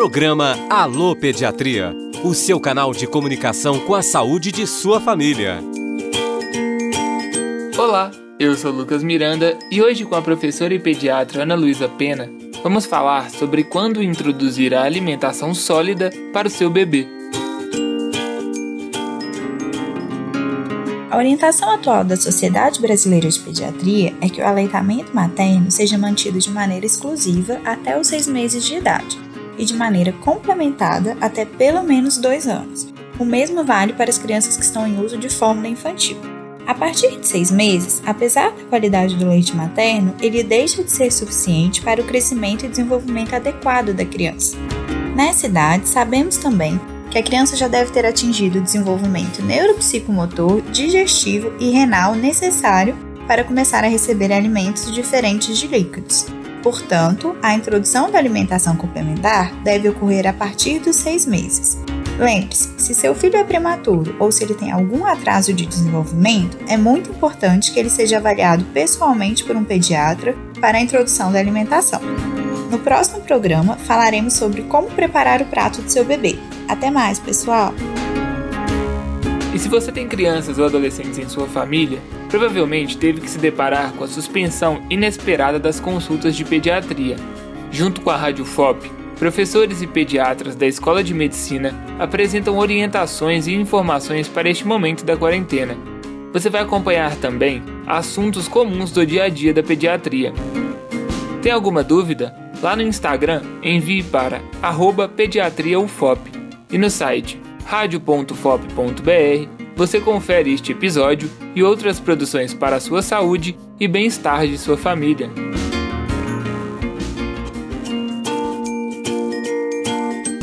Programa Alô Pediatria, o seu canal de comunicação com a saúde de sua família. Olá, eu sou Lucas Miranda e hoje com a professora e pediatra Ana Luísa Pena, vamos falar sobre quando introduzir a alimentação sólida para o seu bebê. A orientação atual da Sociedade Brasileira de Pediatria é que o aleitamento materno seja mantido de maneira exclusiva até os seis meses de idade e de maneira complementada até pelo menos dois anos. O mesmo vale para as crianças que estão em uso de fórmula infantil. A partir de seis meses, apesar da qualidade do leite materno, ele deixa de ser suficiente para o crescimento e desenvolvimento adequado da criança. Nessa idade, sabemos também que a criança já deve ter atingido o desenvolvimento neuropsicomotor, digestivo e renal necessário para começar a receber alimentos diferentes de líquidos. Portanto, a introdução da alimentação complementar deve ocorrer a partir dos seis meses. Lembre-se, se seu filho é prematuro ou se ele tem algum atraso de desenvolvimento, é muito importante que ele seja avaliado pessoalmente por um pediatra para a introdução da alimentação. No próximo programa, falaremos sobre como preparar o prato do seu bebê. Até mais, pessoal! E se você tem crianças ou adolescentes em sua família, provavelmente teve que se deparar com a suspensão inesperada das consultas de pediatria. Junto com a Rádio FOP, professores e pediatras da Escola de Medicina apresentam orientações e informações para este momento da quarentena. Você vai acompanhar também assuntos comuns do dia a dia da pediatria. Tem alguma dúvida? Lá no Instagram, envie para pediatriaufop e no site radio.fop.br você confere este episódio e outras produções para a sua saúde e bem-estar de sua família.